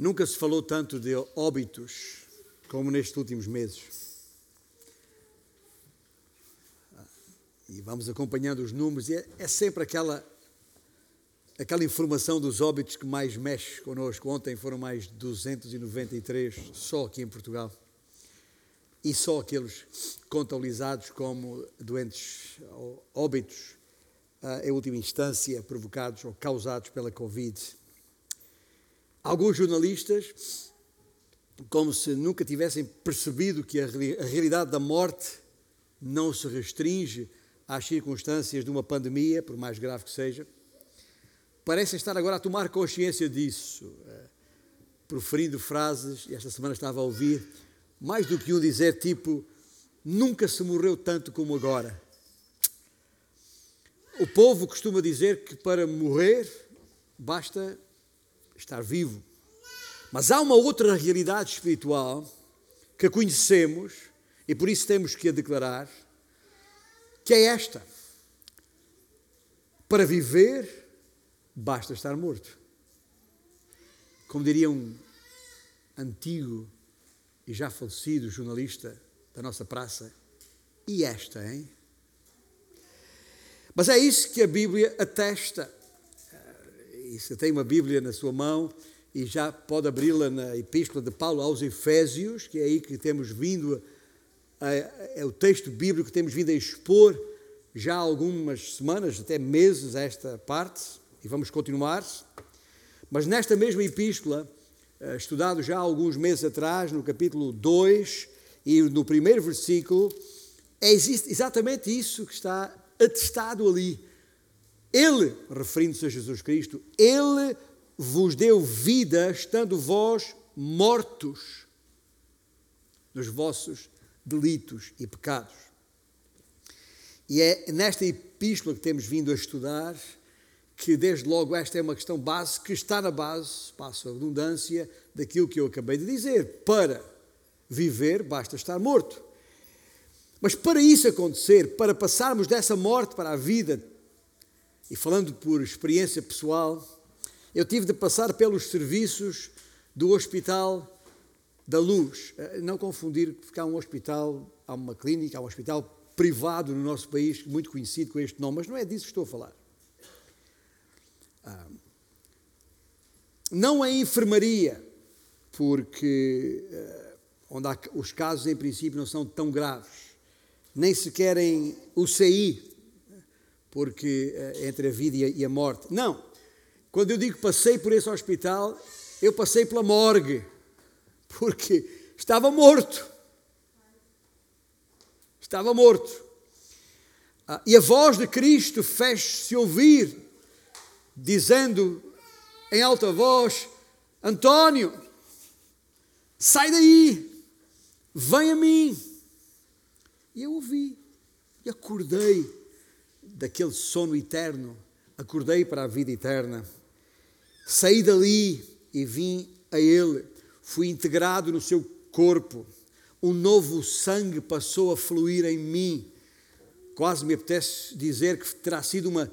Nunca se falou tanto de óbitos como nestes últimos meses. E vamos acompanhando os números, e é, é sempre aquela, aquela informação dos óbitos que mais mexe connosco. Ontem foram mais 293 só aqui em Portugal. E só aqueles contabilizados como doentes óbitos, uh, em última instância, provocados ou causados pela Covid. Alguns jornalistas, como se nunca tivessem percebido que a, realidade da morte não se restringe às circunstâncias de uma pandemia, por mais grave que seja, parecem estar agora a tomar consciência disso, eh, proferindo frases, e esta semana estava a ouvir, mais do que um dizer tipo, nunca se morreu tanto como agora. O povo costuma dizer que para morrer basta estar vivo. Mas há uma outra realidade espiritual que conhecemos e por isso temos que a declarar que é esta: para viver, basta estar morto. Como diria um antigo e já falecido jornalista da nossa praça, e esta, hein? Mas é isso que a Bíblia atesta. E se tem uma Bíblia na sua mão e já pode abri-la na Epístola de Paulo aos Efésios, que é aí que temos vindo a é o texto bíblico que temos vindo a expor já há algumas semanas, até meses, esta parte, e vamos continuar. Mas nesta mesma epístola, eh, estudado já há alguns meses atrás, no capítulo 2 e no primeiro versículo, é exatamente isso que está atestado ali. Ele, referindo-se a Jesus Cristo, Ele vos deu vida, estando vós mortos nos vossos delitos e pecados. E é nesta epístola que temos vindo a estudar que, desde logo, esta é uma questão base que está na base, passo a redundância, daquilo que eu acabei de dizer. Para viver, basta estar morto. Mas para isso acontecer, para passarmos dessa morte para a vida, e falando por experiência pessoal, eu tive de passar pelos serviços do Hospital da luz. Eh, não confundir, porque há um hospital, há uma clínica, há um hospital privado no nosso país, muito conhecido com este nome, mas não é disso que estou a falar. Ah, não é enfermaria, porque eh, onde há, os casos em princípio não são tão graves, nem sequer em UCI, porque eh, entre a vida e a morte. Não. Quando eu digo passei por esse hospital, eu passei pela morgue porque estava morto. Estava morto. Ah, e a voz de Cristo fez-se ouvir, dizendo em alta voz: António, sai daí, vem a mim. E eu ouvi e acordei daquele sono eterno, acordei para a vida eterna. Saí dali e vim a Ele fui integrado no seu corpo, um novo sangue passou a fluir em mim. Quase me apetece dizer que terá sido uma,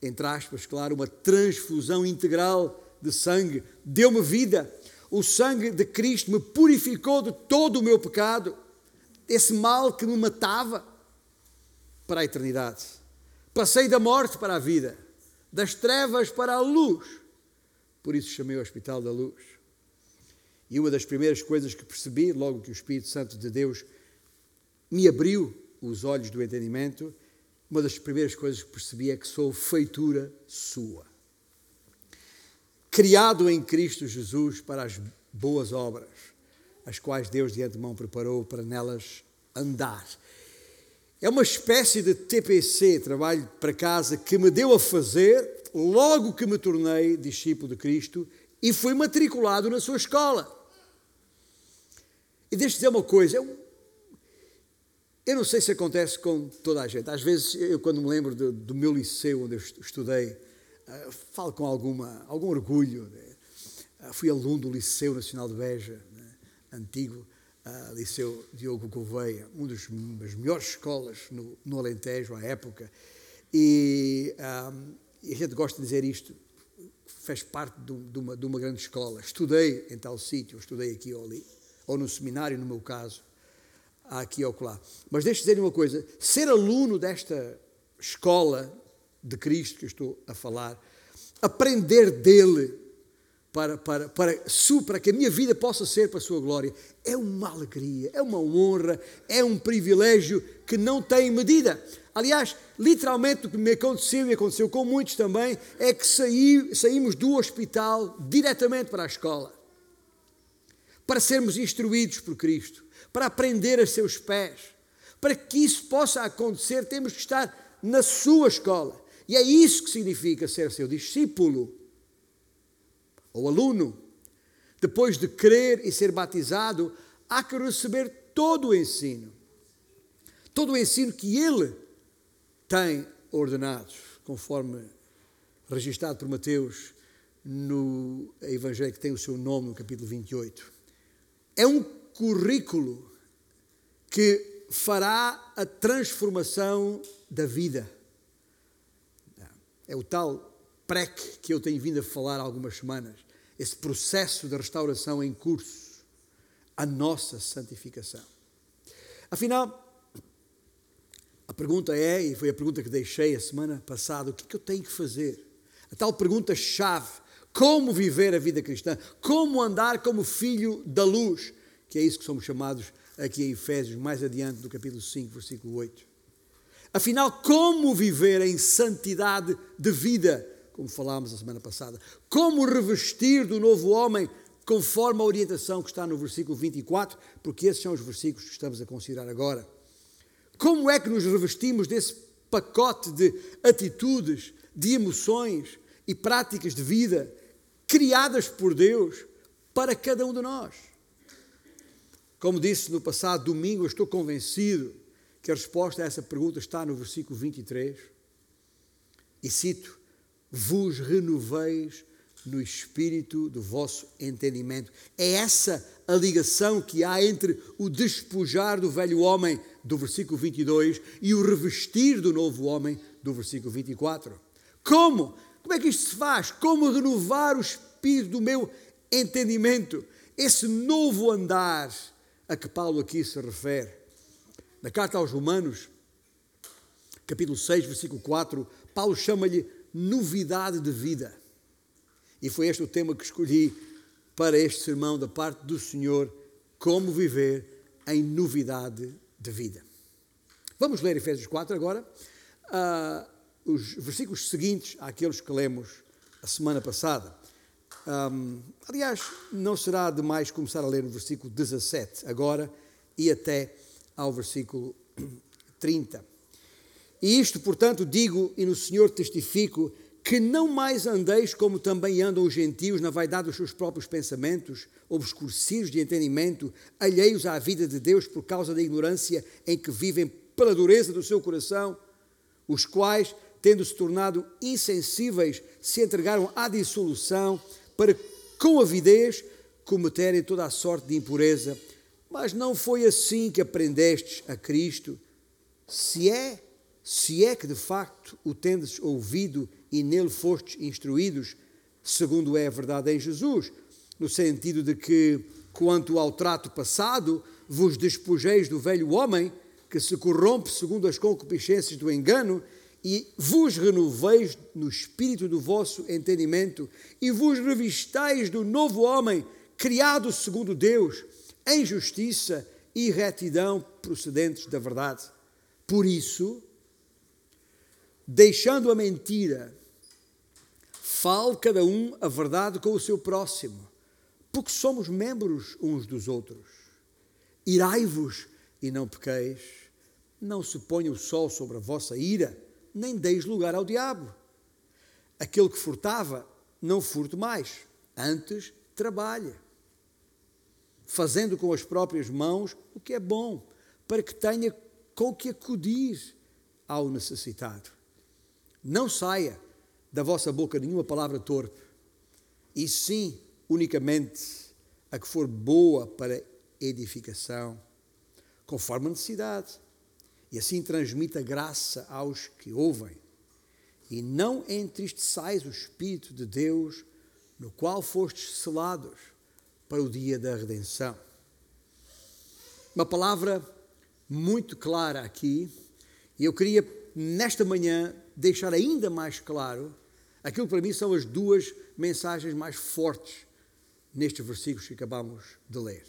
entre aspas, claro, uma transfusão integral de sangue. Deu-me vida. O sangue de Cristo me purificou de todo o meu pecado, esse mal que me matava para a eternidade. Passei da morte para a vida, das trevas para a luz. Por isso chamei o Hospital da Luz. E uma das primeiras coisas que percebi, logo que o Espírito Santo de Deus me abriu os olhos do entendimento, uma das primeiras coisas que percebi é que sou feitura sua. Criado em Cristo Jesus para as boas obras, as quais Deus de antemão preparou para nelas andar. É uma espécie de TPC, trabalho para casa, que me deu a fazer logo que me tornei discípulo de Cristo e fui matriculado na sua escola. E deixa-te dizer uma coisa, eu, eu não sei se acontece com toda a gente. Às vezes, eu quando me lembro do, do meu liceu onde eu estudei, uh, falo com alguma, algum orgulho. Né? Uh, fui aluno do Liceu Nacional de Beja, né? antigo uh, Liceu Diogo Gouveia, uma das melhores escolas no, no Alentejo à época. E, e a gente gosta de dizer isto, fez parte de uma, de uma grande escola. Estudei em tal sítio, estudei aqui ou ali, ou no seminário, no meu caso, aqui ou lá. Mas deixe-me dizer uma coisa: ser aluno desta escola de Cristo que eu estou a falar, aprender dele para, para, para, para que a minha vida possa ser para a sua glória, é uma alegria, é uma honra, é um privilégio que não tem medida. Aliás, literalmente o que me aconteceu e aconteceu com muitos também é que saí, saímos do hospital diretamente para a escola para sermos instruídos por Cristo, para aprender a seus pés. Para que isso possa acontecer, temos que estar na sua escola. E é isso que significa ser seu discípulo ou aluno. Depois de crer e ser batizado, há que receber todo o ensino. Todo o ensino que ele tem ordenado, conforme registrado por Mateus no Evangelho que tem o seu nome no capítulo 28. É um currículo que fará a transformação da vida. É o tal PREC que eu tenho vindo a falar há algumas semanas. Esse processo de restauração em curso. A nossa santificação. Afinal, a pergunta é, e foi a pergunta que deixei a semana passada, o que é que eu tenho que fazer? A tal pergunta-chave: como viver a vida cristã? Como andar como filho da luz? Que é isso que somos chamados aqui em Efésios, mais adiante do capítulo 5, versículo 8. Afinal, como viver em santidade de vida? Como falámos a semana passada. Como revestir do novo homem conforme a orientação que está no versículo 24, porque esses são os versículos que estamos a considerar agora. Como é que nos revestimos desse pacote de atitudes, de emoções e práticas de vida criadas por Deus para cada um de nós? Como disse no passado domingo, eu estou convencido que a resposta a essa pergunta está no versículo 23. E cito: Vos renoveis no espírito do vosso entendimento. É essa a ligação que há entre o despojar do velho homem, do versículo 22, e o revestir do novo homem, do versículo 24. Como? Como é que isto se faz? Como renovar o espírito do meu entendimento? Esse novo andar a que Paulo aqui se refere. Na carta aos Romanos, capítulo 6, versículo 4, Paulo chama-lhe novidade de vida. E foi este o tema que escolhi para este sermão da parte do Senhor: como viver em novidade de vida. Vamos ler Efésios 4 agora. Uh, os versículos seguintes àqueles que lemos a semana passada. Um, aliás, não será demais começar a ler o versículo 17 agora e até ao versículo 30. E isto, portanto, digo e no Senhor testifico que não mais andeis como também andam os gentios na vaidade dos seus próprios pensamentos, obscurecidos de entendimento, alheios à vida de Deus por causa da ignorância em que vivem pela dureza do seu coração, os quais, tendo se tornado insensíveis, se entregaram à dissolução para, com avidez, cometerem toda a sorte de impureza. Mas não foi assim que aprendestes a Cristo, se é, se é que de facto o tendes ouvido e nele fostes instruídos, segundo é a verdade em Jesus, no sentido de que, quanto ao trato passado, vos despojeis do velho homem, que se corrompe segundo as concupiscências do engano, e vos renoveis no espírito do vosso entendimento, e vos revistais do novo homem, criado segundo Deus, em justiça e retidão procedentes da verdade. Por isso, deixando a mentira, Fale cada um a verdade com o seu próximo, porque somos membros uns dos outros. Irai-vos e não pequeis, não se ponha o sol sobre a vossa ira, nem deis lugar ao diabo. Aquele que furtava, não furte mais, antes trabalhe, fazendo com as próprias mãos o que é bom, para que tenha com que acudir ao necessitado. Não saia da vossa boca nenhuma palavra torpe, e sim unicamente a que for boa para edificação, conforme a necessidade, e assim transmita graça aos que ouvem. e não entristeçais o Espírito de Deus, no qual fostes selados para o dia da redenção. Uma palavra muito clara aqui, e eu queria nesta manhã deixar ainda mais claro aquilo que para mim são as duas mensagens mais fortes nestes versículos que acabamos de ler.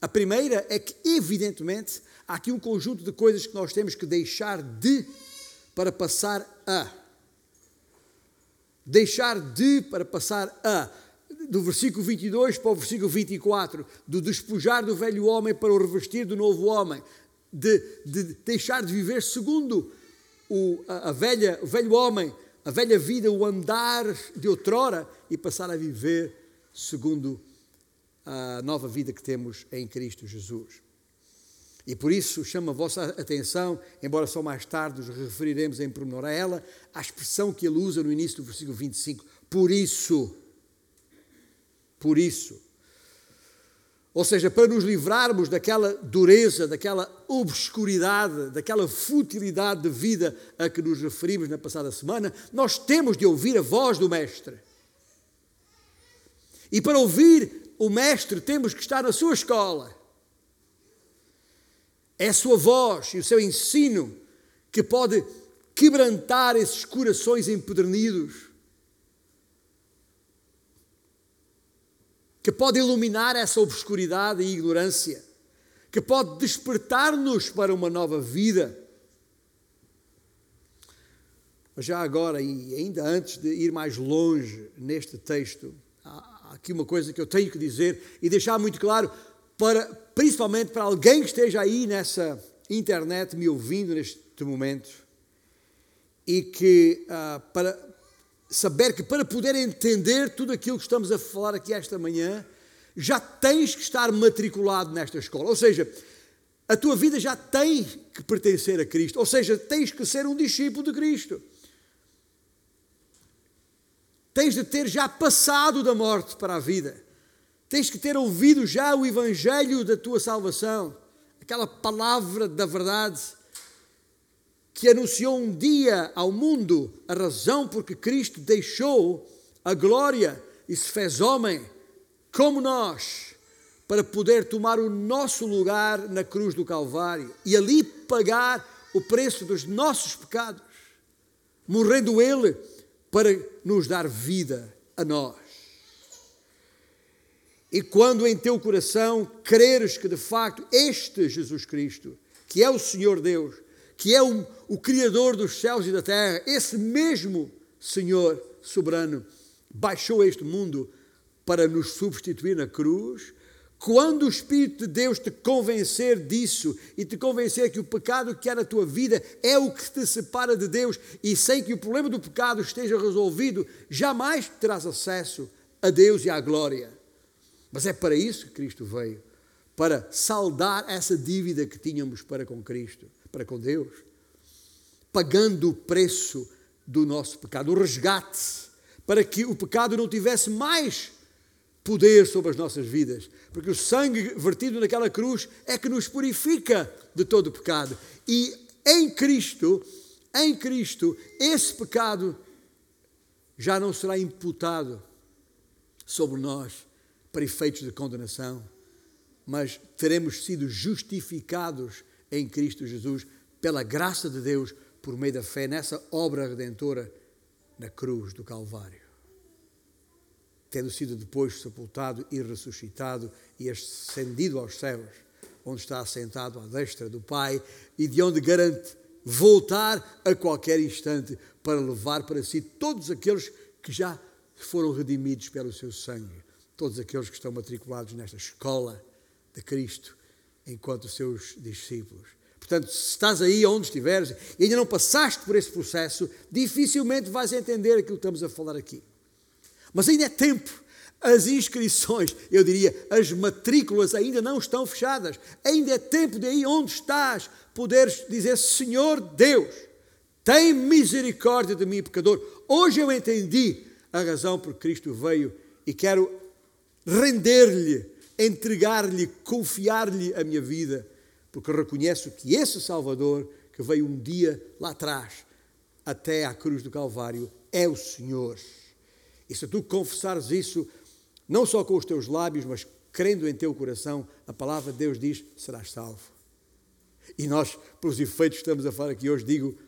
A primeira é que, evidentemente, há aqui um conjunto de coisas que nós temos que deixar de para passar a. Deixar de para passar a. Do versículo 22 para o versículo 24, do despojar do velho homem para o revestir do novo homem, de, de deixar de viver segundo o, a, a velha, o velho homem, a velha vida, o andar de outrora e passar a viver segundo a nova vida que temos em Cristo Jesus. E por isso chama a vossa atenção, embora só mais tarde nos referiremos em pormenor a ela, a expressão que ele usa no início do versículo 25. Por isso. Por isso. Ou seja, para nos livrarmos daquela dureza, daquela obscuridade, daquela futilidade de vida a que nos referimos na passada semana, nós temos de ouvir a voz do Mestre. E para ouvir o Mestre, temos que estar na sua escola. É a sua voz e o seu ensino que pode quebrantar esses corações empedernidos, que pode iluminar essa obscuridade e ignorância, que pode despertar-nos para uma nova vida. Mas já agora, e ainda antes de ir mais longe neste texto, há aqui uma coisa que eu tenho que dizer e deixar muito claro para, principalmente para alguém que esteja aí nessa internet me ouvindo neste momento e que uh, para saber que para poder entender tudo aquilo que estamos a falar aqui esta manhã, já tens que estar matriculado nesta escola. Ou seja, a tua vida já tem que pertencer a Cristo. Ou seja, tens que ser um discípulo de Cristo. Tens de ter já passado da morte para a vida. Tens que ter ouvido já o Evangelho da tua salvação, aquela palavra da verdade que anunciou um dia ao mundo a razão por que Cristo deixou a glória e se fez homem, como nós, para poder tomar o nosso lugar na cruz do Calvário e ali pagar o preço dos nossos pecados, morrendo Ele para nos dar vida a nós. E quando em teu coração creres que de facto este Jesus Cristo, que é o Senhor Deus, que é o, o Criador dos céus e da terra, esse mesmo Senhor soberano, baixou este mundo para nos substituir na cruz, quando o Espírito de Deus te convencer disso e te convencer que o pecado que há na tua vida é o que te separa de Deus e sem que o problema do pecado esteja resolvido, jamais terás acesso a Deus e à glória. Mas é para isso que Cristo veio para saldar essa dívida que tínhamos para com Cristo, para com Deus, pagando o preço do nosso pecado, o resgate, para que o pecado não tivesse mais poder sobre as nossas vidas, porque o sangue vertido naquela cruz é que nos purifica de todo o pecado. E em Cristo, em Cristo, esse pecado já não será imputado sobre nós, para efeitos de condenação, mas teremos sido justificados em Cristo Jesus pela graça de Deus por meio da fé nessa obra redentora na cruz do Calvário. Tendo sido depois sepultado e ressuscitado e ascendido aos céus, onde está assentado à destra do Pai e de onde garante voltar a qualquer instante para levar para si todos aqueles que já foram redimidos pelo seu sangue todos aqueles que estão matriculados nesta escola de Cristo enquanto seus discípulos. Portanto, se estás aí onde estiveres e ainda não passaste por esse processo, dificilmente vais entender aquilo que estamos a falar aqui. Mas ainda é tempo. As inscrições, eu diria, as matrículas ainda não estão fechadas. Ainda é tempo de aí onde estás poderes dizer: Senhor Deus, tem misericórdia de mim, pecador. Hoje eu entendi a razão por que Cristo veio e quero render-lhe, entregar-lhe, confiar-lhe a minha vida, porque reconheço que esse Salvador, que veio um dia lá atrás, até à cruz do Calvário é o Senhor. E se tu confessares isso, não só com os teus lábios, mas crendo em teu coração, a palavra de Deus diz: serás salvo. E nós, pelos efeitos que estamos a falar aqui hoje, digo: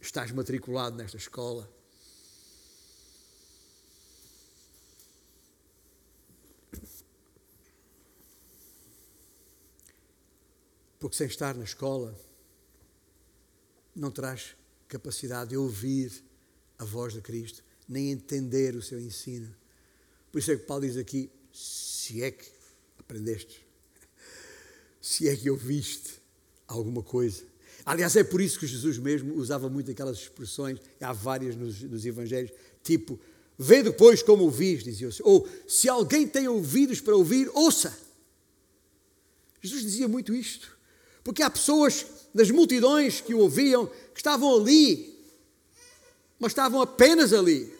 estás matriculado nesta escola. Porque sem estar na escola, não terás capacidade de ouvir a voz de Cristo, nem entender o seu ensino. Por isso é que Paulo diz aqui: se é que aprendeste, se é que ouviste alguma coisa. Aliás, é por isso que Jesus mesmo usava muito aquelas expressões, há várias nos, nos Evangelhos, tipo, vê depois como ouvis, dizia -se. ou se alguém tem ouvidos para ouvir, ouça. Jesus dizia muito isto, porque há pessoas das multidões que o ouviam que estavam ali, mas estavam apenas ali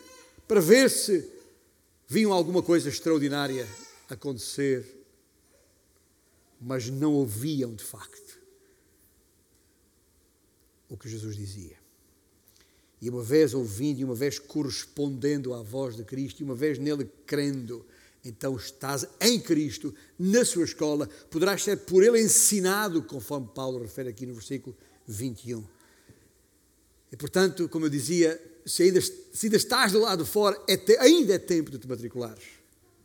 para ver se viam alguma coisa extraordinária acontecer, mas não ouviam de facto o que Jesus dizia. E uma vez ouvindo, e uma vez correspondendo à voz de Cristo, e uma vez nele crendo, então estás em Cristo, na sua escola, poderás ser por ele ensinado, conforme Paulo refere aqui no versículo 21. E portanto, como eu dizia, se ainda, se ainda estás do lado de fora, é te, ainda é tempo de te matriculares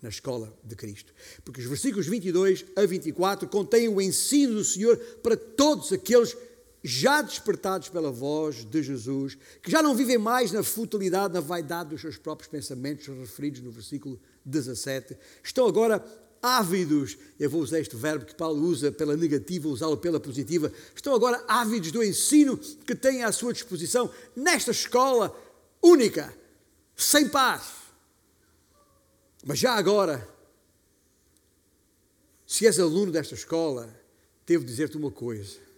na escola de Cristo. Porque os versículos 22 a 24 contêm o ensino do Senhor para todos aqueles já despertados pela voz de Jesus, que já não vivem mais na futilidade, na vaidade dos seus próprios pensamentos, referidos no versículo 17, estão agora ávidos, eu vou usar este verbo que Paulo usa pela negativa, usá-lo pela positiva, estão agora ávidos do ensino que têm à sua disposição nesta escola única, sem par. Mas já agora, se és aluno desta escola, devo dizer-te uma coisa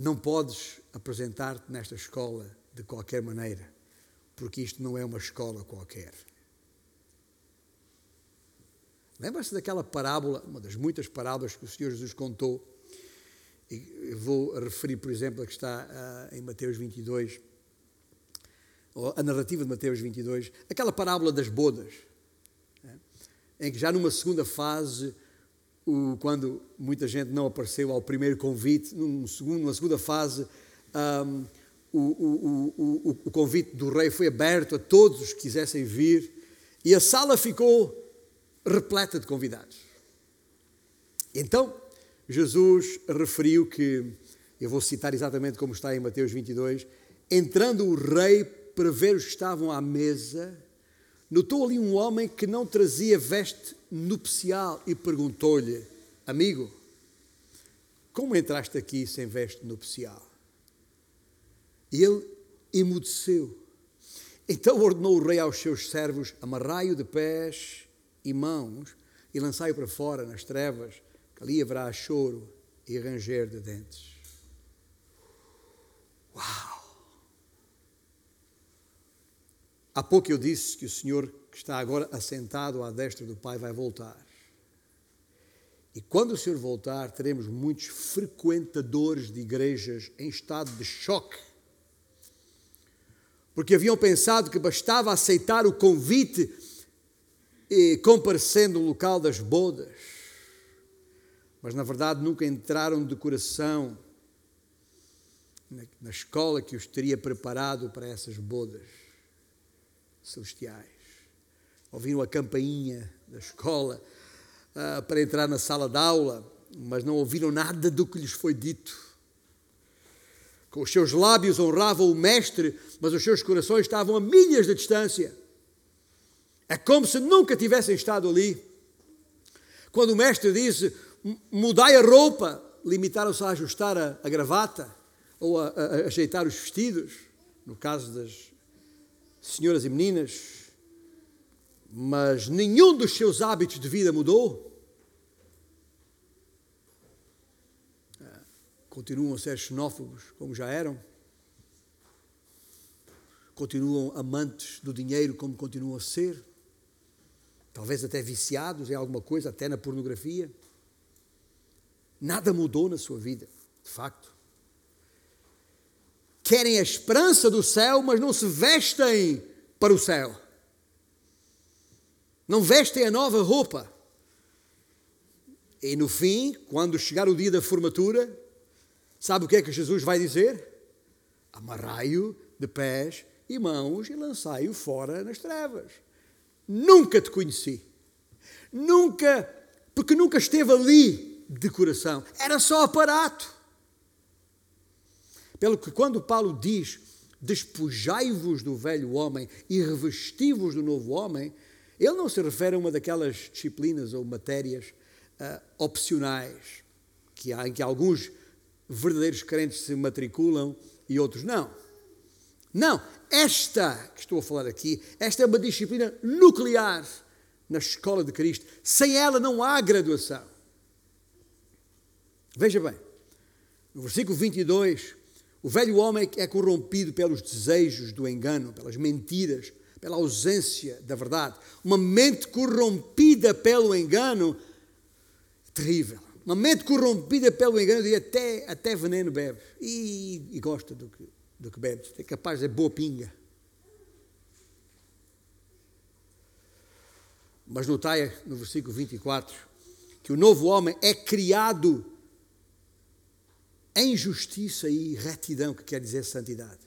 não podes apresentar-te nesta escola de qualquer maneira, porque isto não é uma escola qualquer. Lembra-se daquela parábola, uma das muitas parábolas que o Senhor Jesus contou, e vou referir, por exemplo, a que está uh, em Mateus 22, a narrativa de Mateus 22, aquela parábola das bodas, né, em que já numa segunda fase o, quando muita gente não apareceu ao primeiro convite, num segundo, numa segunda fase, um, o, o, o, convite do rei foi aberto a todos os que quisessem vir e a sala ficou repleta de convidados. Então, Jesus referiu que, eu vou citar exatamente como está em Mateus 22, entrando o rei para ver os que estavam à mesa, notou ali um homem que não trazia veste nupcial e perguntou-lhe: Amigo, como entraste aqui sem veste nupcial? E ele emudeceu. Então ordenou o rei aos seus servos: Amarrai-o de pés e mãos e lançai-o para fora nas trevas, que ali haverá choro e ranger de dentes. Uau! Há pouco eu disse que o Senhor, que está agora assentado à destra do Pai, vai voltar. E quando o Senhor voltar, teremos muitos frequentadores de igrejas em estado de choque. Porque haviam pensado que bastava aceitar o convite e comparecendo no local das bodas. Mas na verdade nunca entraram de coração na escola que os teria preparado para essas bodas celestiais. Ouviram a campainha da escola uh, para entrar na sala de aula, mas não ouviram nada do que lhes foi dito. Com os seus lábios honravam o Mestre, mas os seus corações estavam a milhas de distância. É como se nunca tivessem estado ali. Quando o Mestre disse: mudai a roupa, limitaram-se a ajustar a, a gravata ou a, a, a ajeitar os vestidos, no caso das senhoras e meninas, mas nenhum dos seus hábitos de vida mudou. Continuam a ser xenófobos como já eram. Continuam amantes do dinheiro como continuam a ser. Talvez até viciados em alguma coisa, até na pornografia. Nada mudou na sua vida, de facto. querem a esperança do céu, mas não se vestem para o céu. Não vestem a nova roupa. E no fim, quando chegar o dia da formatura, sabe o que é que Jesus vai dizer? Amarrai-o de pés e mãos e lançai-o fora nas trevas. Nunca te conheci. Nunca, porque nunca esteve ali de coração. Era só aparato. Pelo que quando Paulo diz despojai-vos do velho homem e revesti-vos do novo homem, ele não se refere a uma daquelas disciplinas ou matérias uh, opcionais que há, em que alguns verdadeiros crentes se matriculam e outros não. Não, esta que estou a falar aqui, esta é uma disciplina nuclear na escola de Cristo. Sem ela não há graduação. Veja bem, no versículo 22, o velho homem é corrompido pelos desejos do engano, pelas mentiras, pela ausência da verdade. Uma mente corrompida pelo engano, terrível. Uma mente corrompida pelo engano, e até, até veneno bebe. E, e gosta do que, do que bebe. É capaz de boa pinga. Mas notai no versículo 24 que o novo homem é criado em justiça e retidão, que quer dizer santidade,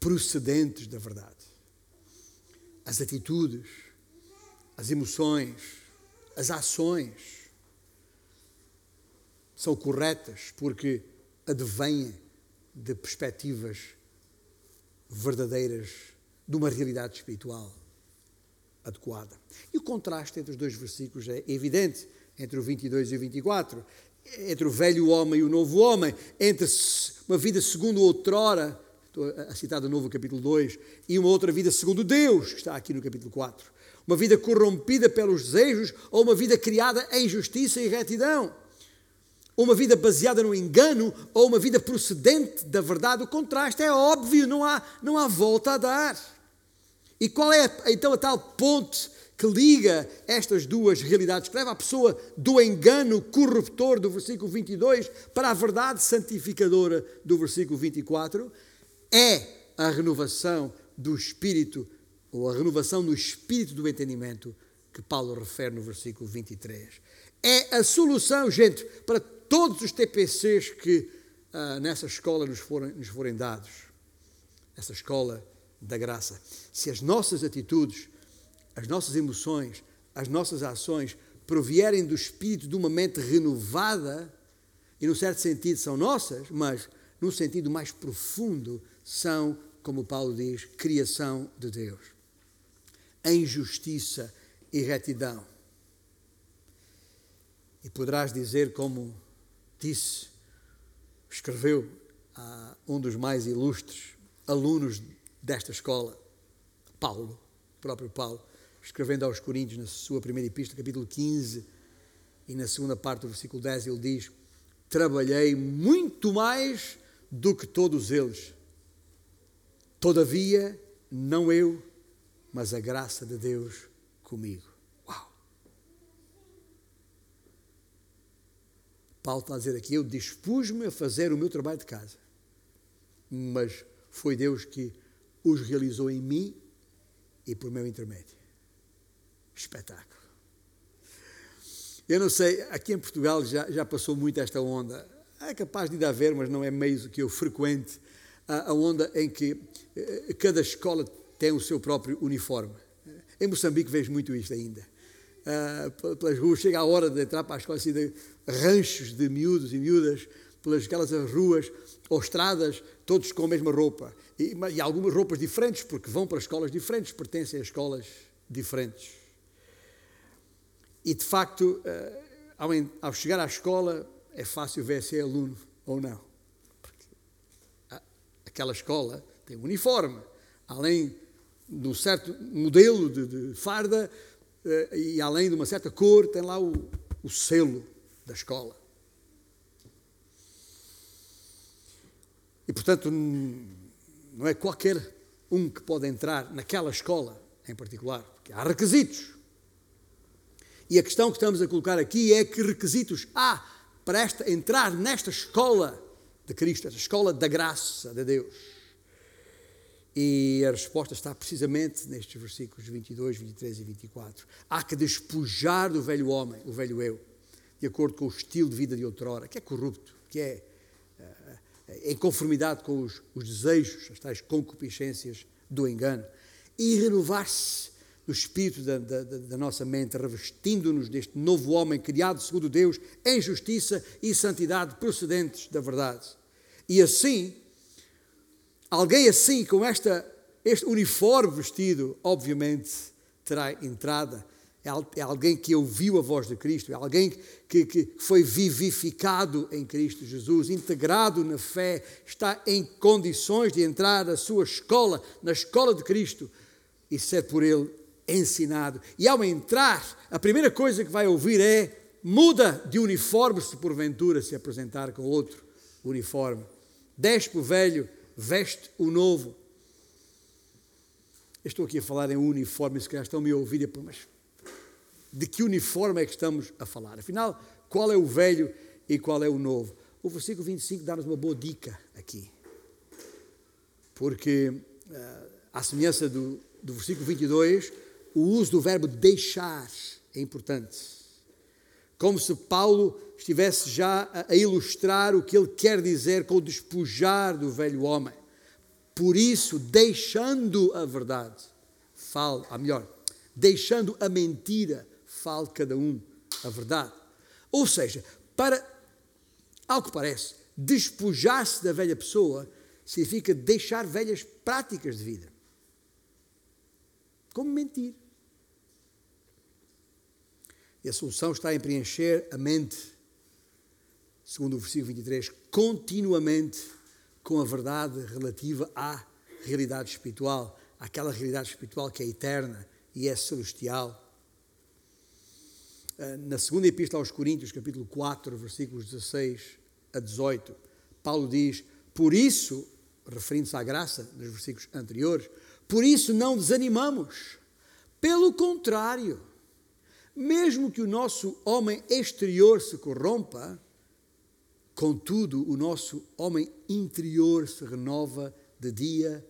procedentes da verdade. As atitudes, as emoções, as ações são corretas porque advêm de perspectivas verdadeiras de uma realidade espiritual adequada. E o contraste entre os dois versículos é evidente, entre o 22 e o 24 entre o velho homem e o novo homem, entre uma vida segundo outrora, estou a citar de novo o capítulo 2, e uma outra vida segundo Deus, que está aqui no capítulo 4. Uma vida corrompida pelos desejos ou uma vida criada em justiça e retidão. Uma vida baseada no engano ou uma vida procedente da verdade. O contraste é óbvio, não há, não há volta a dar. E qual é então a tal ponte que liga estas duas realidades, que leva a pessoa do engano corruptor do versículo 22 para a verdade santificadora do versículo 24, é a renovação do espírito, ou a renovação do espírito do entendimento que Paulo refere no versículo 23. É a solução, gente, para todos os TPCs que ah, nessa escola nos forem, nos forem dados. Essa escola da graça. Se as nossas atitudes as nossas emoções, as nossas ações provierem do espírito de uma mente renovada, e num certo sentido são nossas, mas num sentido mais profundo são, como Paulo diz, criação de Deus. Em justiça e retidão. E poderás dizer, como disse, escreveu a um dos mais ilustres alunos desta escola, Paulo, próprio Paulo escrevendo aos Coríntios, na sua primeira epístola, capítulo 15, e na segunda parte do versículo 10, ele diz: Trabalhei muito mais do que todos eles. Todavia, não eu, mas a graça de Deus comigo. Paulo está a dizer aqui: Eu dispus-me a fazer o meu trabalho de casa, mas foi Deus que os realizou em mim e por meu intermédio espetáculo. Eu não sei, aqui em Portugal já, já passou muito esta onda. É capaz de ir a ver, mas não é meio que eu frequente a, a onda em que eh, cada escola tem o seu próprio uniforme. Em Moçambique vejo muito isto ainda. Uh, pelas ruas, chega a hora de entrar para a escola, assim, de ranchos de miúdos e miúdas, pelas aquelas ruas ou estradas, todos com a mesma roupa. E, e algumas roupas diferentes, porque vão para escolas diferentes, pertencem a escolas diferentes. E de facto, eh, ao chegar à escola, é fácil ver se é aluno ou não. Porque aquela escola tem um uniforme, além de um certo modelo de, de farda e além de uma certa cor, tem lá o, o selo da escola. E portanto, não é qualquer um que pode entrar naquela escola em particular, porque há requisitos. E a questão que estamos a colocar aqui é que requisitos há para esta, entrar nesta escola de Cristo, essa escola da graça de Deus. E a resposta está precisamente nestes versículos 22, 23 e 24. Há que despojar do velho homem, o velho eu, de acordo com o estilo de vida de outrora, que é corrupto, que é uh, em conformidade com os, os desejos, as tais concupiscências do engano, e renovar-se no espírito da, da, da nossa mente, revestindo-nos deste novo homem criado segundo Deus, em justiça e santidade procedentes da verdade. E assim, alguém assim, com esta, este uniforme vestido, obviamente terá entrada. É, é alguém que ouviu a voz de Cristo, é alguém que, que foi vivificado em Cristo Jesus, integrado na fé, está em condições de entrar na sua escola, na escola de Cristo, e ser por Ele ensinado. E ao entrar, a primeira coisa que vai ouvir é: muda de uniforme se porventura se apresentar com outro uniforme. Despe o velho, veste o novo. Eu estou aqui a falar em uniforme, se calhar estão me a ouvir, mas de que uniforme é que estamos a falar? Afinal, qual é o velho e qual é o novo? O versículo 25 dá-nos uma boa dica aqui. Porque, eh, à semelhança do, do versículo 22, o uso do verbo deixar é importante. Como se Paulo estivesse já a ilustrar o que ele quer dizer com o despojar do velho homem. Por isso, deixando a verdade, fale, a melhor, deixando a mentira, fale cada um a verdade. Ou seja, para, ao que parece, despojar-se da velha pessoa significa deixar velhas práticas de vida. Como mentir. E a solução está em preencher a mente, segundo o versículo 23, continuamente com a verdade relativa à realidade espiritual, aquela realidade espiritual que é eterna e é celestial. Ah, na segunda epístola aos Coríntios, capítulo 4, versículos 16 a 18, Paulo diz: Por isso, referindo-se à graça, nos versículos anteriores, por isso não desanimamos. Pelo contrário, mesmo que o nosso homem exterior se corrompa, contudo, o nosso homem interior se renova de dia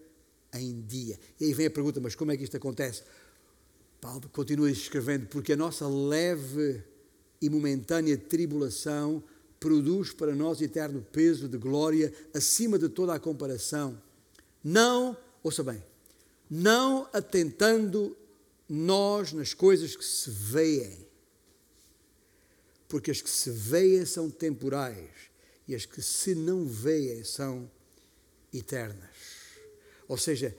em dia. E aí vem a pergunta: mas como é que isto acontece? Paulo continua escrevendo: porque a nossa leve e momentânea tribulação produz para nós eterno peso de glória acima de toda a comparação. Não, ouça bem, não atentando nós nas coisas que se veem. Porque as que se veem são temporais e as que se não veem são eternas. Ou seja,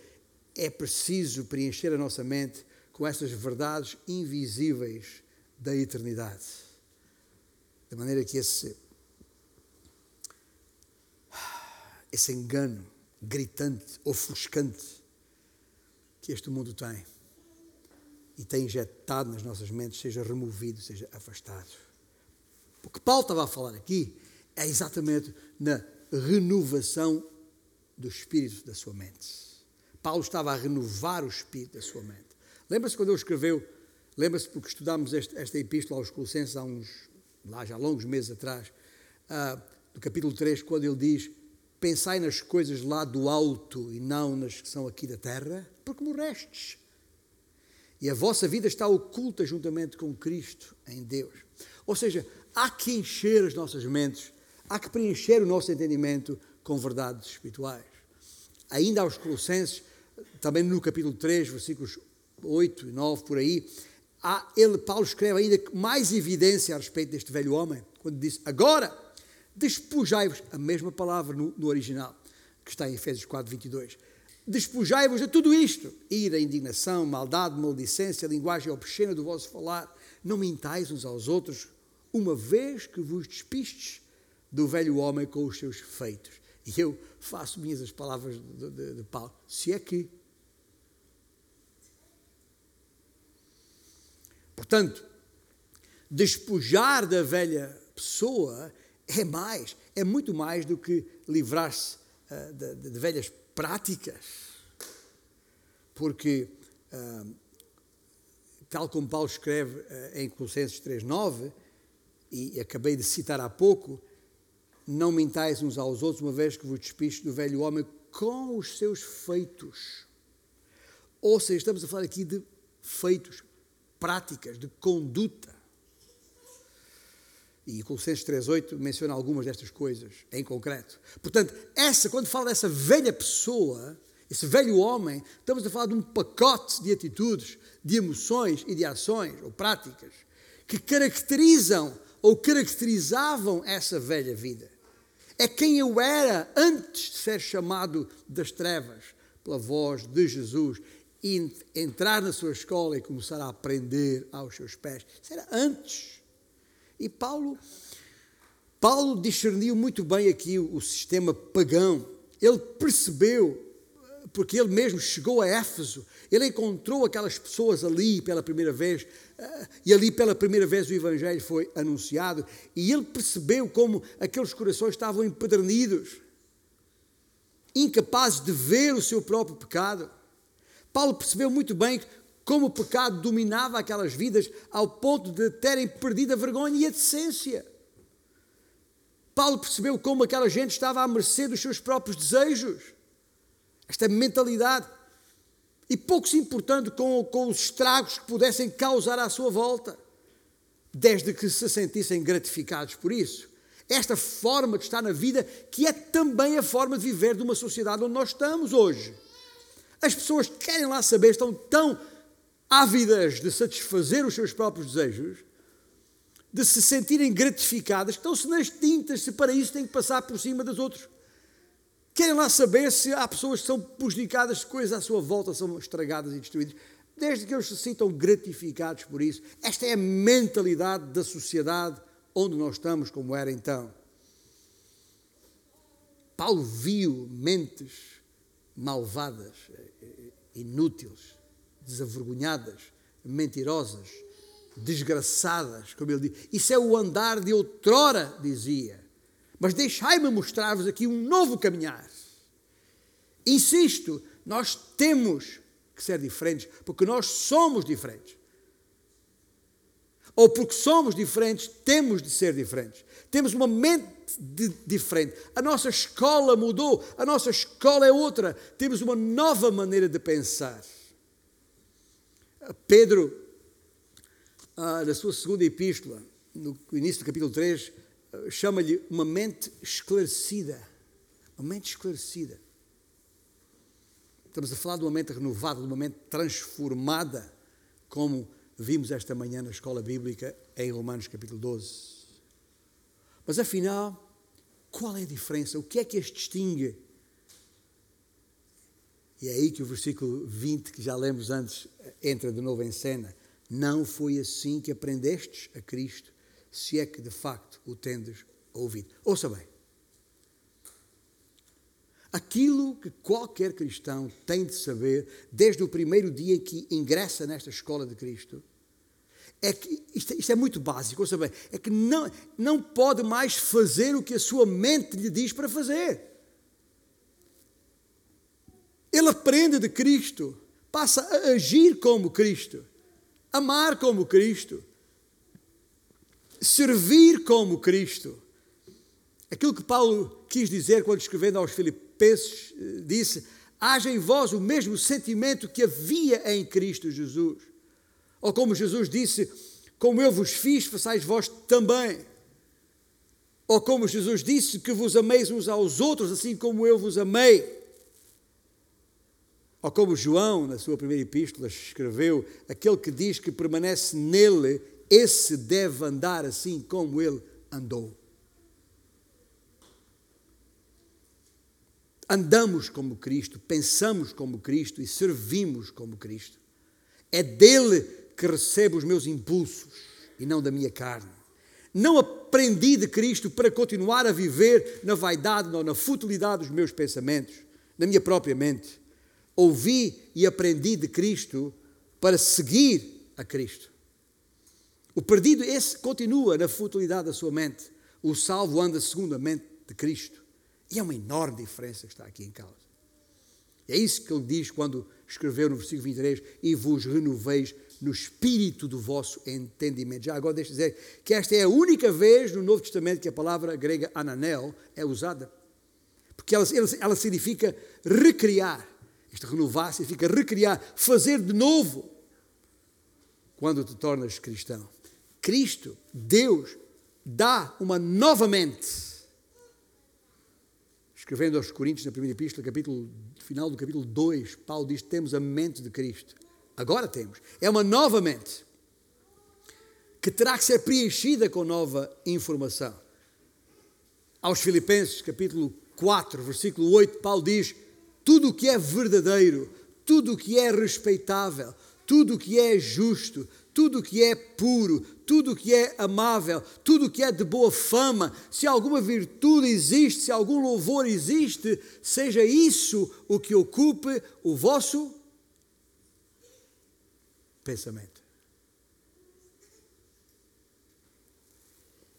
é preciso preencher a nossa mente com essas verdades invisíveis da eternidade. De maneira que esse, esse engano gritante, ofuscante que este mundo tem e tem injetado nas nossas mentes seja removido, seja afastado. O que Paulo estava a falar aqui é exatamente na renovação do espírito da sua mente. Paulo estava a renovar o espírito da sua mente. Lembra-se quando ele escreveu, lembra-se porque estudámos esta, esta epístola aos Colossenses há uns, lá já longos meses atrás, uh, do capítulo 3, quando ele diz: Pensai nas coisas lá do alto e não nas que são aqui da terra, porque morrestes e a vossa vida está oculta juntamente com Cristo em Deus. Ou seja, há que encher as nossas mentes, há que preencher o nosso entendimento com verdades espirituais. Ainda aos Colossenses, também no capítulo 3, versículos 8 e 9, por aí, há, ele, Paulo escreve ainda mais evidência a respeito deste velho homem, quando diz: Agora, despojai-vos, a mesma palavra no, no original, que está em Efésios 4, 22 Despojai-vos de tudo isto: ira, indignação, maldade, maledicência, linguagem obscena do vosso falar. Não mintais uns aos outros, uma vez que vos despistes do velho homem com os seus feitos. E eu faço minhas as palavras de, de, de Paulo. Se é que. Portanto, despojar da velha pessoa é mais, é muito mais do que livrar-se uh, de, de velhas práticas. Porque, ah, tal como Paulo escreve ah, em Colossenses 3,9, e acabei de citar há pouco, não mintais uns aos outros, uma vez que vos despiste do velho homem com os seus feitos. Ou seja, estamos a falar aqui de feitos, práticas, de conduta. E Colossenses 3.8 menciona algumas destas coisas em concreto. Portanto, essa, quando fala dessa velha pessoa, esse velho homem, estamos a falar de um pacote de atitudes, de emoções e de ações ou práticas que caracterizam ou caracterizavam essa velha vida. É quem eu era antes de ser chamado das trevas pela voz de Jesus e entrar na sua escola e começar a aprender aos seus pés. Isso era antes. E Paulo, Paulo discerniu muito bem aqui o, sistema pagão. Ele percebeu porque ele mesmo chegou a Éfeso, ele encontrou aquelas pessoas ali pela primeira vez, eh, e ali pela primeira vez o Evangelho foi anunciado, e ele percebeu como aqueles corações estavam empedernidos, incapazes de ver o seu próprio pecado. Paulo percebeu muito bem como o pecado dominava aquelas vidas ao ponto de terem perdido a vergonha e a decência. Paulo percebeu como aquela gente estava à mercê dos seus próprios desejos esta mentalidade, e pouco se importando com, com os estragos que pudessem causar à sua volta, desde que se sentissem gratificados por isso. Esta forma de estar na vida, que é também a forma de viver de uma sociedade onde nós estamos hoje. As pessoas querem lá saber, estão tão ávidas de satisfazer os seus próprios desejos, de se sentirem gratificadas, estão-se nas tintas se para isso têm que passar por cima dos outros. Querem lá saber se há pessoas que são prejudicadas, coisas à sua volta são estragadas e destruídas, desde que eles se sintam gratificados por isso. Esta é a mentalidade da sociedade onde nós estamos, como era então. Paulo viu mentes malvadas, inúteis, desavergonhadas, mentirosas, desgraçadas, como ele diz. Isso é o andar de outrora, dizia. Mas deixai-me mostrar-vos aqui um novo caminhar. Insisto, nós temos que ser diferentes, porque nós somos diferentes. Ou porque somos diferentes, temos de ser diferentes. Temos uma mente de, diferente. A nossa escola mudou, a nossa escola é outra. Temos uma nova maneira de pensar. Pedro, ah, na sua segunda epístola, no início do capítulo 3, chama-lhe uma mente esclarecida. Uma mente esclarecida. Estamos a falar de uma mente renovada, de uma mente transformada, como vimos esta manhã na escola bíblica em Romanos capítulo 12. Mas afinal, qual é a diferença? O que é que as distingue? E é aí que o versículo 20, que já lemos antes, entra de novo em cena. Não foi assim que aprendestes a Cristo se é que de facto o tendes ouvido. Ouça bem. Aquilo que qualquer cristão tem de saber desde o primeiro dia em que ingressa nesta escola de Cristo é que isto, isto, é muito básico, ouça bem, é que não, não pode mais fazer o que a sua mente lhe diz para fazer. Ele aprende de Cristo, passa a agir como Cristo, amar como Cristo, servir como Cristo. Aquilo que Paulo quis dizer quando escrevendo aos Filipenses, eh, disse: haja em vós o mesmo sentimento que havia em Cristo Jesus. Ou como Jesus disse: como eu vos fiz, façais vós também. Ou como Jesus disse: que vos ameis uns aos outros, assim como eu vos amei. Ou como João, na sua primeira epístola, escreveu: aquele que diz que permanece nele esse deve andar assim como ele andou. Andamos como Cristo, pensamos como Cristo e servimos como Cristo. É dele que recebo os meus impulsos e não da minha carne. Não aprendi de Cristo para continuar a viver na vaidade ou na futilidade dos meus pensamentos, na minha própria mente. Ouvi e aprendi de Cristo para seguir a Cristo. O perdido, esse continua na futilidade da sua mente. O salvo anda segundo a mente de Cristo. E é uma enorme diferença que está aqui em causa. É isso que ele diz quando escreveu no versículo 23: E vos renoveis no espírito do vosso entendimento. Já agora deixa dizer que esta é a única vez no Novo Testamento que a palavra grega ananel é usada. Porque ela, ela significa recriar. Isto renovar significa recriar, fazer de novo quando te tornas cristão. Cristo, Deus, dá uma nova mente. Escrevendo aos Coríntios, na primeira epístola, capítulo, final do capítulo 2, Paulo diz: temos a mente de Cristo. Agora temos. É uma nova mente que terá que ser preenchida com nova informação. Aos Filipenses, capítulo 4, versículo 8, Paulo diz: tudo o que é verdadeiro, tudo o que é respeitável, tudo o que é justo, tudo o que é puro, tudo o que é amável, tudo o que é de boa fama, se alguma virtude existe, se algum louvor existe, seja isso o que ocupe o vosso pensamento.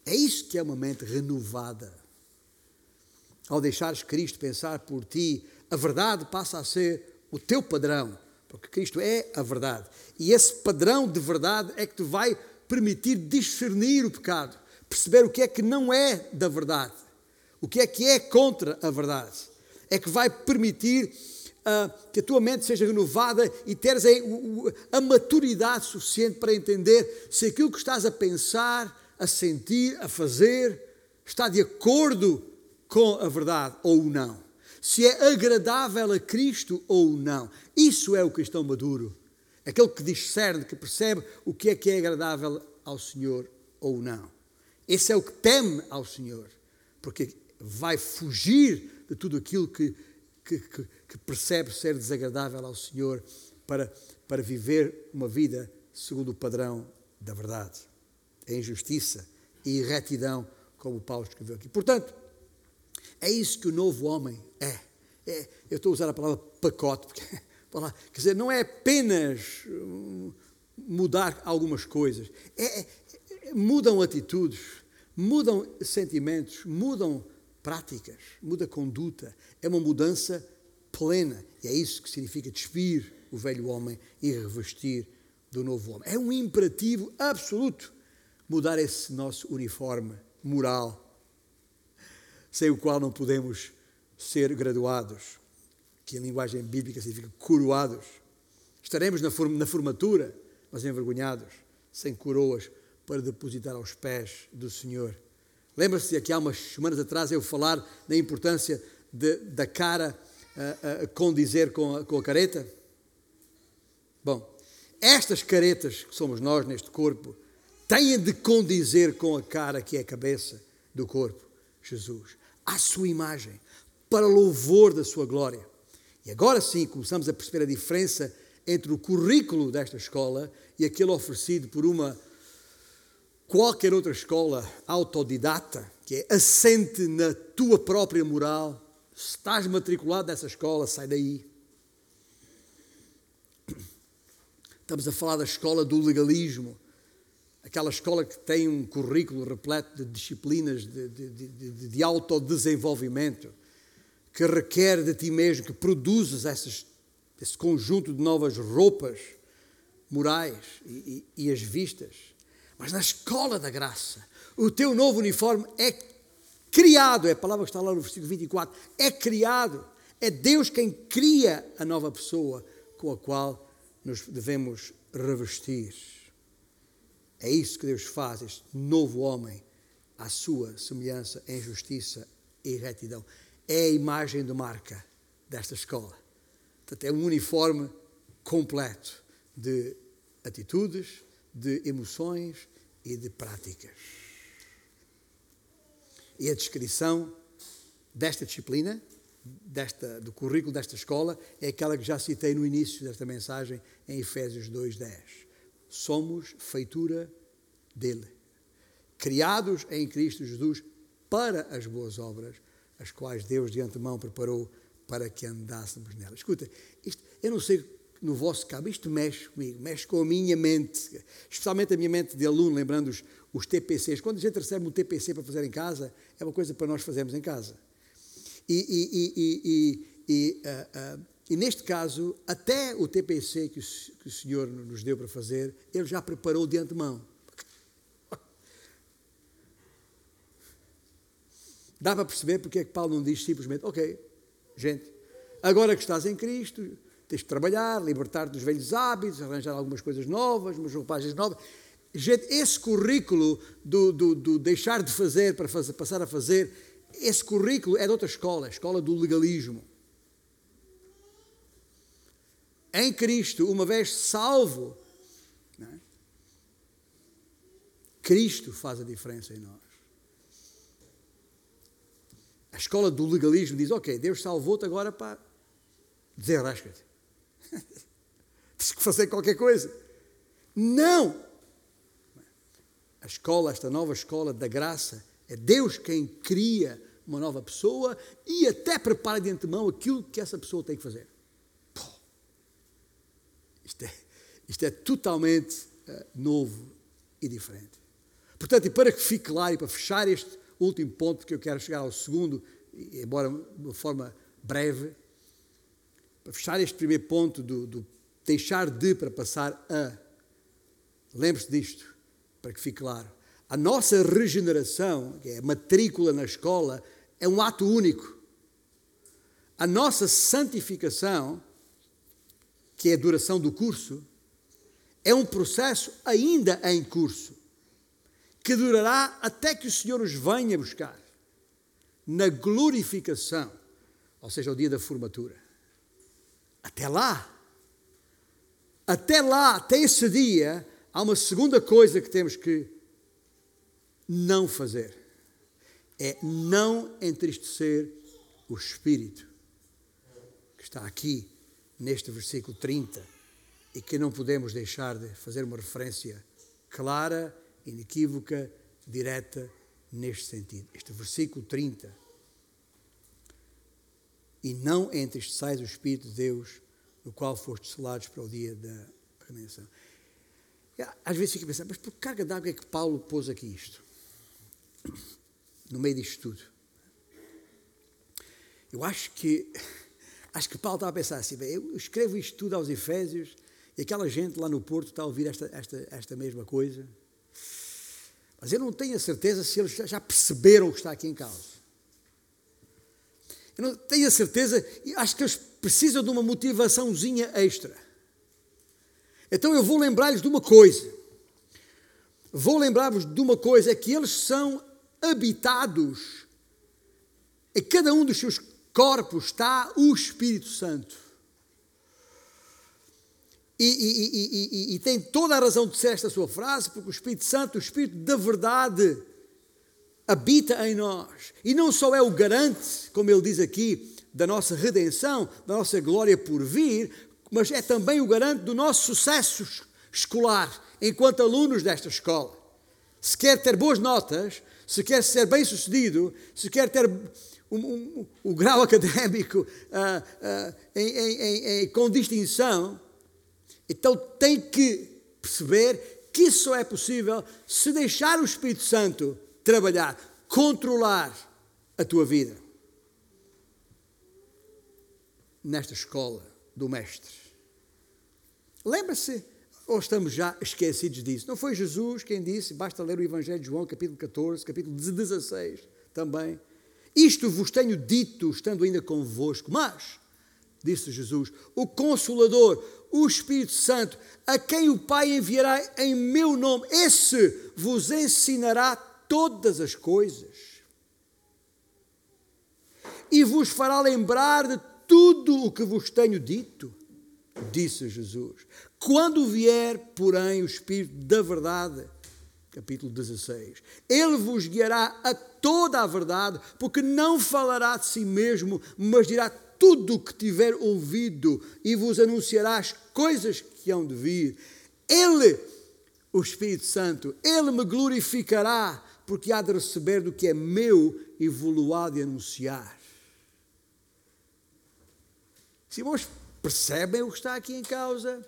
É isso que é uma mente renovada. Ao deixares Cristo pensar por ti, a verdade passa a ser o teu padrão porque Cristo é a verdade. E esse padrão de verdade é que te vai permitir discernir o pecado, perceber o que é que não é da verdade, o que é que é contra a verdade. É que vai permitir uh, que a tua mente seja renovada e teres a, a maturidade suficiente para entender se aquilo que estás a pensar, a sentir, a fazer, está de acordo com a verdade ou não se é agradável a Cristo ou não. Isso é o cristão maduro. Aquele que discerne, que percebe o que é que é agradável ao Senhor ou não. Esse é o que teme ao Senhor, porque vai fugir de tudo aquilo que, que, que, que percebe ser desagradável ao Senhor para, para viver uma vida segundo o padrão da verdade, em justiça e retidão, como Paulo escreveu aqui. Portanto, é isso que o novo homem é. é eu estou a usar a palavra pacote, porque, quer dizer, não é apenas hum, mudar algumas coisas, é, é, mudam atitudes, mudam sentimentos, mudam práticas, muda conduta. É uma mudança plena. E é isso que significa despir o velho homem e revestir do novo homem. É um imperativo absoluto mudar esse nosso uniforme moral sem o qual não podemos ser graduados, que em linguagem bíblica significa coroados. Estaremos na, form na formatura, mas envergonhados, sem coroas para depositar aos pés do Senhor. Lembra-se que há umas semanas atrás eu falar da importância de, da cara a, a condizer com a, com a careta? Bom, estas caretas que somos nós neste corpo têm de condizer com a cara que é a cabeça do corpo, Jesus à sua imagem, para louvor da sua glória. E agora sim começamos a perceber a diferença entre o currículo desta escola e aquele oferecido por uma qualquer outra escola autodidata, que é assente na tua própria moral. Se estás matriculado nessa escola, sai daí. Estamos a falar da escola do legalismo, aquela escola que tem um currículo repleto de disciplinas de, de, de, de autodesenvolvimento, que requer de ti mesmo que produzas essas, esse conjunto de novas roupas morais e, e, e as vistas. Mas na escola da graça, o teu novo uniforme é criado, é a palavra que está lá no versículo 24, é criado. É Deus quem cria a nova pessoa com a qual nos devemos revestir. É isso que Deus faz, este novo homem, à sua semelhança em justiça e retidão. É a imagem de marca desta escola. Portanto, é um uniforme completo de atitudes, de emoções e de práticas. E a descrição desta disciplina, desta, do currículo desta escola, é aquela que já citei no início desta mensagem em Efésios 2,10 somos feitura dele, criados em Cristo Jesus para as boas obras, as quais Deus de antemão preparou para que andássemos nelas. Escuta, isto, eu não sei no vosso cabo, isto mexe comigo, mexe com a minha mente, especialmente a minha mente de aluno, lembrando os, os TPCs. Quando a gente recebe um TPC para fazer em casa, é uma coisa para nós fazermos em casa. E, e, e, e uh, uh, E neste caso, até o TPC que o, que o Senhor nos deu para fazer, Ele já preparou de antemão. Dá para perceber porque é que Paulo não diz simplesmente, ok, gente, agora que estás em Cristo, tens de trabalhar, libertar-te dos velhos hábitos, arranjar algumas coisas novas, umas roupagens novas. Gente, esse currículo do, do, do deixar de fazer para fazer, passar a fazer, esse currículo é de outra escola, a escola do legalismo. Em Cristo, uma vez salvo, é? Cristo faz a diferença em nós. A escola do legalismo diz: Ok, Deus salvou-te agora para desenrasca-te. Tens que fazer qualquer coisa. Não! A escola, esta nova escola da graça, é Deus quem cria uma nova pessoa e até prepara de antemão aquilo que essa pessoa tem que fazer. Isto, é, isto é totalmente uh, novo e diferente. Portanto, e para que fique claro e para fechar este último ponto, que eu quero chegar ao segundo, embora de uma forma breve, para fechar este primeiro ponto do, do deixar de para passar a. Lembre-se disto, para que fique claro. A nossa regeneração, que é a matrícula na escola, é um ato único. A nossa santificação, que é a duração do curso, é um processo ainda em curso, que durará até que o Senhor os venha buscar na glorificação, ou seja, o dia da formatura. Até lá, até lá, até esse dia, há uma segunda coisa que temos que não fazer: é não entristecer o Espírito, que está aqui neste versículo 30 e que não podemos deixar de fazer uma referência clara, inequívoca, direta neste sentido. Este versículo 30. E não entristeçais o Espírito de Deus, no qual fostes selados para o dia da redenção. Às vezes fica pensando, mas por carga d'água é que Paulo pôs aqui isto? No meio disto tudo. Eu acho que acho que Paulo estava a pensar assim, bem, eu escrevo isto tudo aos Efésios e aquela gente lá no Porto está a ouvir esta, esta, esta mesma coisa. Mas eu não tenho a certeza se eles já perceberam o que está aqui em causa. Eu não tenho a certeza, e acho que eles precisam de uma motivaçãozinha extra. Então eu vou lembrar-lhes de uma coisa. Vou lembrar-vos de uma coisa: é que eles são habitados, em cada um dos seus corpos está o Espírito Santo. E, e, e, e, tem toda a razão de ser esta sua frase, porque o Espírito Santo, o Espírito da verdade, habita em nós. E não só é o garante, como ele diz aqui, da nossa redenção, da nossa glória por vir, mas é também o garante do nosso sucesso escolar, enquanto alunos desta escola. Se quer ter boas notas, se quer ser bem sucedido, se quer ter um, um, um, grau académico uh, uh, em, em, em, com distinção, então tem que perceber que isso só é possível se deixar o Espírito Santo trabalhar, controlar a tua vida. Nesta escola do Mestre. Lembra-se, ou estamos já esquecidos disso? Não foi Jesus quem disse, basta ler o Evangelho de João, capítulo 14, capítulo 16 também. Isto vos tenho dito, estando ainda convosco, mas, disse Jesus, o Consolador, o Espírito Santo, a quem o Pai enviará em meu nome, esse vos ensinará todas as coisas e vos fará lembrar de tudo o que vos tenho dito, disse Jesus. Quando vier, porém, o Espírito da Verdade, capítulo 16, ele vos guiará a toda a verdade, porque não falará de si mesmo, mas dirá tudo o que tiver ouvido e vos anunciará as coisas que hão de vir. Ele, o Espírito Santo, ele me glorificará, porque há de receber do que é meu e vou há de anunciar. Se irmãos percebem o que está aqui em causa?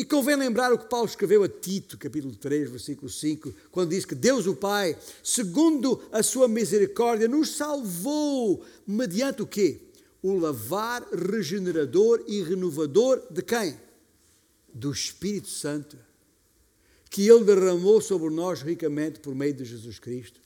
E convém lembrar o que Paulo escreveu a Tito, capítulo 3, versículo 5, quando diz que Deus o Pai, segundo a sua misericórdia, nos salvou mediante o quê? o lavar regenerador e renovador de quem? Do Espírito Santo, que Ele derramou sobre nós ricamente por meio de Jesus Cristo.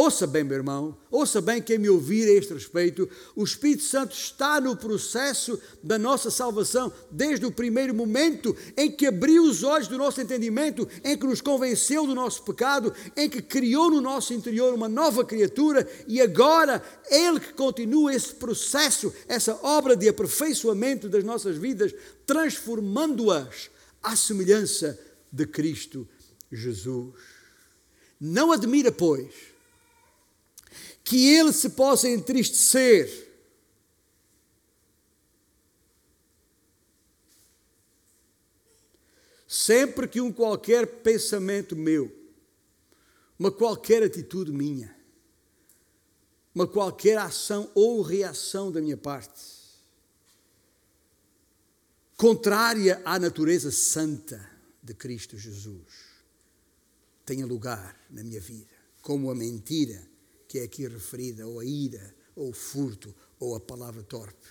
Ouça bem, meu irmão, ouça bem quem me ouvir a este respeito. O Espírito Santo está no processo da nossa salvação desde o primeiro momento em que abriu os olhos do nosso entendimento, em que nos convenceu do nosso pecado, em que criou no nosso interior uma nova criatura e agora Ele que continua esse processo, essa obra de aperfeiçoamento das nossas vidas, transformando-as à semelhança de Cristo Jesus. Não admira, pois, que ele se possa entristecer. Sempre que um qualquer pensamento meu, uma qualquer atitude minha, uma qualquer ação ou reação da minha parte, contrária à natureza santa de Cristo Jesus, tenha lugar na minha vida, como a mentira que é aqui referida, ou a ira, ou o furto, ou a palavra torpe,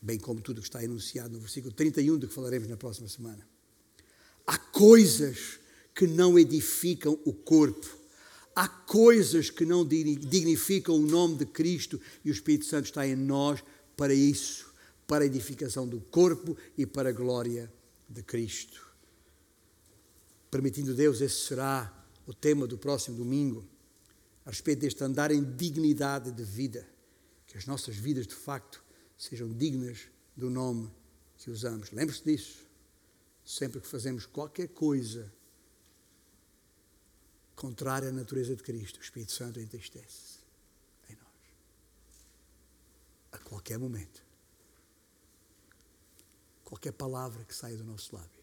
bem como tudo que está enunciado no versículo 31, de que falaremos na próxima semana. Há coisas que não edificam o corpo, há coisas que não dignificam o nome de Cristo e o Espírito Santo está em nós para isso, para a edificação do corpo e para a glória de Cristo. Permitindo Deus, esse será o tema do próximo domingo a respeito deste andar em dignidade de vida, que as nossas vidas de facto sejam dignas do nome que usamos. Lembre-se disso. Sempre que fazemos qualquer coisa contrária à natureza de Cristo, o Espírito Santo entristece em nós. A qualquer momento. Qualquer palavra que saia do nosso lábio